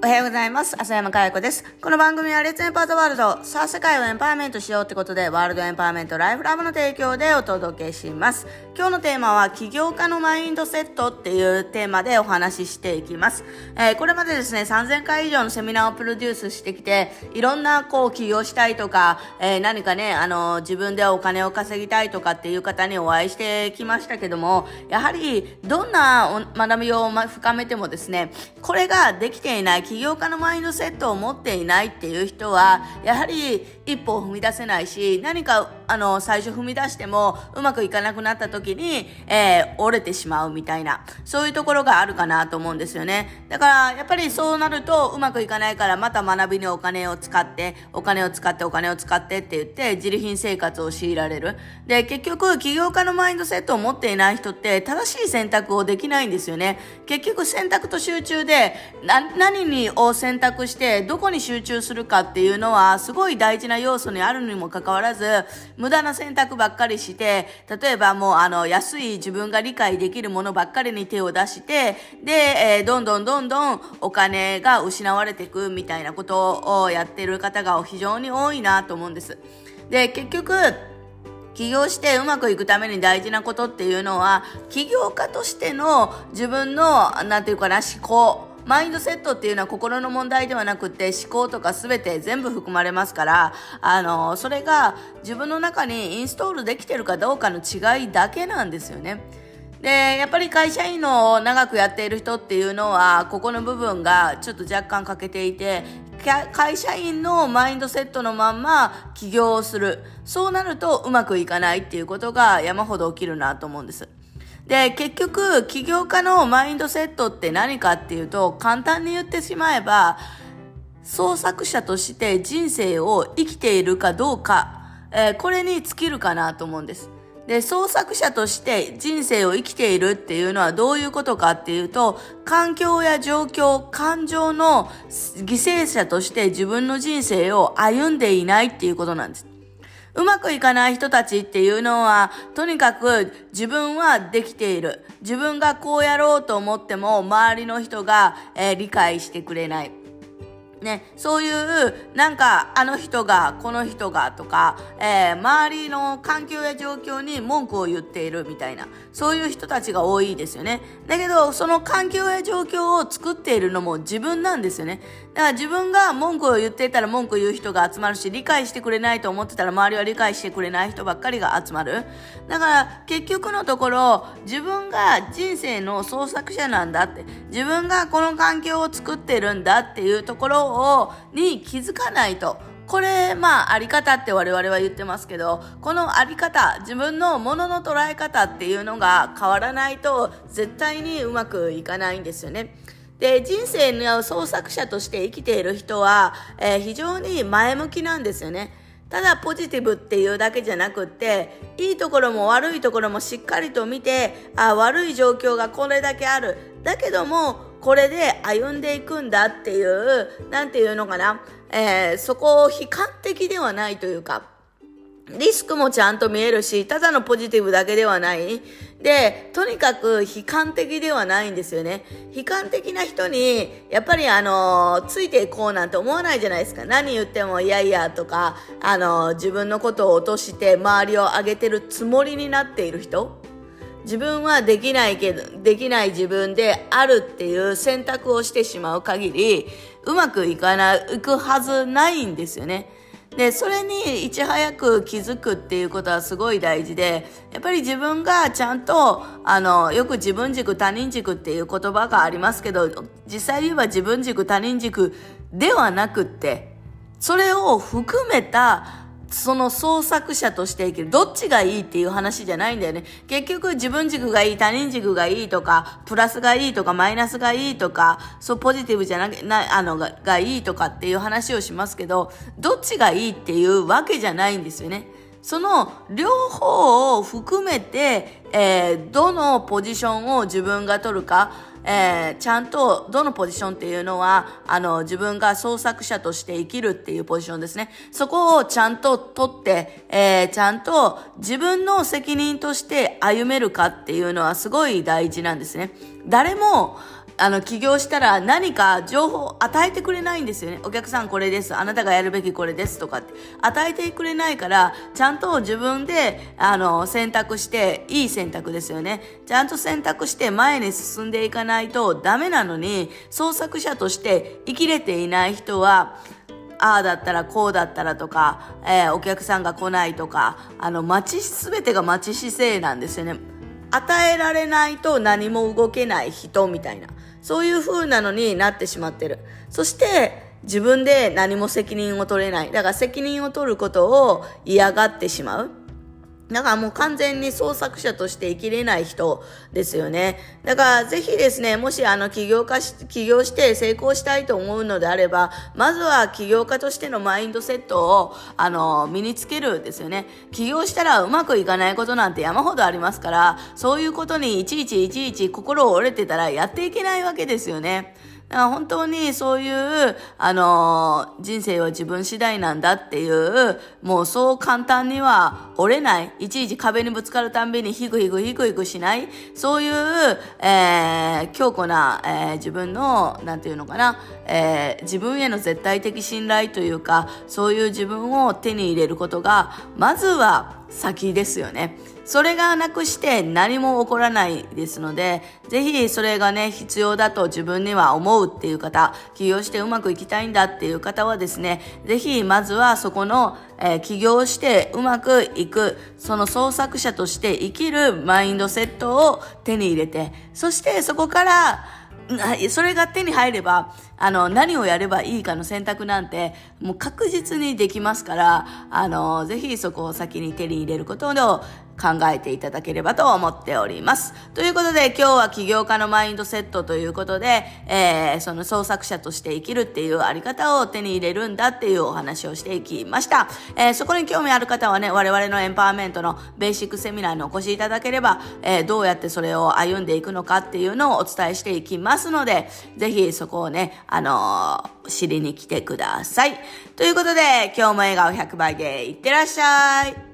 おはようございます。浅山かや子です。この番組はレッツエンパートワールド、さあ世界をエンパワーメントしようってことで、ワールドエンパワーメントライフラブの提供でお届けします。今日のテーマは、起業家のマインドセットっていうテーマでお話ししていきます。えー、これまでですね、3000回以上のセミナーをプロデュースしてきて、いろんなこう起業したいとか、えー、何かね、あの、自分でお金を稼ぎたいとかっていう方にお会いしてきましたけども、やはり、どんな学びを深めてもですね、これができていない起業家のマインドセットを持っていないっていう人は、やはり一歩を踏み出せないし、何かあの、最初踏み出してもうまくいかなくなった時に、えー、折れてしまうみたいな、そういうところがあるかなと思うんですよね。だから、やっぱりそうなるとうまくいかないから、また学びにお金を使って、お金を使ってお金を使ってって言って、自利品生活を強いられる。で、結局、起業家のマインドセットを持っていない人って、正しい選択をできないんですよね。結局、選択と集中で、な、何にを選択して、どこに集中するかっていうのは、すごい大事な要素にあるにもかかわらず、無駄な選択ばっかりして、例えばもうあの安い自分が理解できるものばっかりに手を出して、で、えー、どんどんどんどんお金が失われていくみたいなことをやってる方が非常に多いなと思うんです。で、結局、起業してうまくいくために大事なことっていうのは、起業家としての自分の、なんていうかな、思考、マインドセットっていうのは心の問題ではなくて思考とか全て全部含まれますから、あの、それが自分の中にインストールできてるかどうかの違いだけなんですよね。で、やっぱり会社員の長くやっている人っていうのは、ここの部分がちょっと若干欠けていて、会社員のマインドセットのまんま起業をする。そうなるとうまくいかないっていうことが山ほど起きるなと思うんです。で、結局、起業家のマインドセットって何かっていうと、簡単に言ってしまえば、創作者として人生を生きているかどうか、えー、これに尽きるかなと思うんです。で、創作者として人生を生きているっていうのはどういうことかっていうと、環境や状況、感情の犠牲者として自分の人生を歩んでいないっていうことなんです。うまくいかない人たちっていうのは、とにかく自分はできている。自分がこうやろうと思っても、周りの人が、えー、理解してくれない。ね、そういう、なんか、あの人が、この人がとか、えー、周りの環境や状況に文句を言っているみたいな、そういう人たちが多いですよね。だけど、その環境や状況を作っているのも自分なんですよね。だから自分が文句を言っていたら文句を言う人が集まるし、理解してくれないと思ってたら周りは理解してくれない人ばっかりが集まる。だから、結局のところ、自分が人生の創作者なんだって、自分がこの環境を作ってるんだっていうところを、に気づかないと。これ、まあ、あり方って我々は言ってますけど、このあり方、自分のものの捉え方っていうのが変わらないと、絶対にうまくいかないんですよね。で、人生の創作者として生きている人は、えー、非常に前向きなんですよね。ただポジティブっていうだけじゃなくって、いいところも悪いところもしっかりと見て、あ悪い状況がこれだけある。だけども、これで歩んでいくんだっていう、なんていうのかな、えー、そこを悲観的ではないというか、リスクもちゃんと見えるし、ただのポジティブだけではない。で、とにかく悲観的ではないんですよね。悲観的な人に、やっぱりあの、ついていこうなんて思わないじゃないですか。何言ってもいやいやとか、あの、自分のことを落として周りを上げてるつもりになっている人。自分はできないけど、できない自分であるっていう選択をしてしまう限り、うまくいかない、いくはずないんですよね。で、それにいち早く気づくっていうことはすごい大事で、やっぱり自分がちゃんと、あの、よく自分軸、他人軸っていう言葉がありますけど、実際言えば自分軸、他人軸ではなくって、それを含めたその創作者として生きる。どっちがいいっていう話じゃないんだよね。結局自分軸がいい、他人軸がいいとか、プラスがいいとか、マイナスがいいとか、そう、ポジティブじゃなく、な、あの、ががいいとかっていう話をしますけど、どっちがいいっていうわけじゃないんですよね。その両方を含めて、えー、どのポジションを自分が取るか、えー、ちゃんとどのポジションっていうのは、あの、自分が創作者として生きるっていうポジションですね。そこをちゃんと取って、えー、ちゃんと自分の責任として歩めるかっていうのはすごい大事なんですね。誰も、あの、起業したら何か情報を与えてくれないんですよね。お客さんこれです。あなたがやるべきこれですとかって。与えてくれないから、ちゃんと自分で、あの、選択して、いい選択ですよね。ちゃんと選択して前に進んでいかないとダメなのに、創作者として生きれていない人は、ああだったらこうだったらとか、えー、お客さんが来ないとか、あの、待ち、すべてが待ち姿勢なんですよね。与えられないと何も動けない人みたいな。そういう風なのになってしまってる。そして、自分で何も責任を取れない。だから責任を取ることを嫌がってしまう。だからもう完全に創作者として生きれない人ですよね。だからぜひですね、もしあの起業家し、起業して成功したいと思うのであれば、まずは起業家としてのマインドセットをあの身につけるですよね。起業したらうまくいかないことなんて山ほどありますから、そういうことにいちいちいちいち心を折れてたらやっていけないわけですよね。だから本当にそういう、あの、人生は自分次第なんだっていう、もうそう簡単には折れない。いちいち壁にぶつかるたんびにヒクヒクヒクヒクしない。そういう、えー、強固な、えー、自分の、なんていうのかな、えー、自分への絶対的信頼というか、そういう自分を手に入れることが、まずは先ですよね。それがなくして何も起こらないですので、ぜひそれがね、必要だと自分には思うっていう方、起業してうまくいきたいんだっていう方はですね、ぜひまずはそこの、えー、起業してうまくいく、その創作者として生きるマインドセットを手に入れて、そしてそこから、それが手に入れば、あの、何をやればいいかの選択なんて、もう確実にできますから、あの、ぜひそこを先に手に入れることを考えていただければと思っております。ということで、今日は起業家のマインドセットということで、えー、その創作者として生きるっていうあり方を手に入れるんだっていうお話をしていきました。えー、そこに興味ある方はね、我々のエンパワーメントのベーシックセミナーにお越しいただければ、えー、どうやってそれを歩んでいくのかっていうのをお伝えしていきますので、ぜひそこをね、あのー、知りに来てください。ということで、今日も笑顔100倍でいってらっしゃい。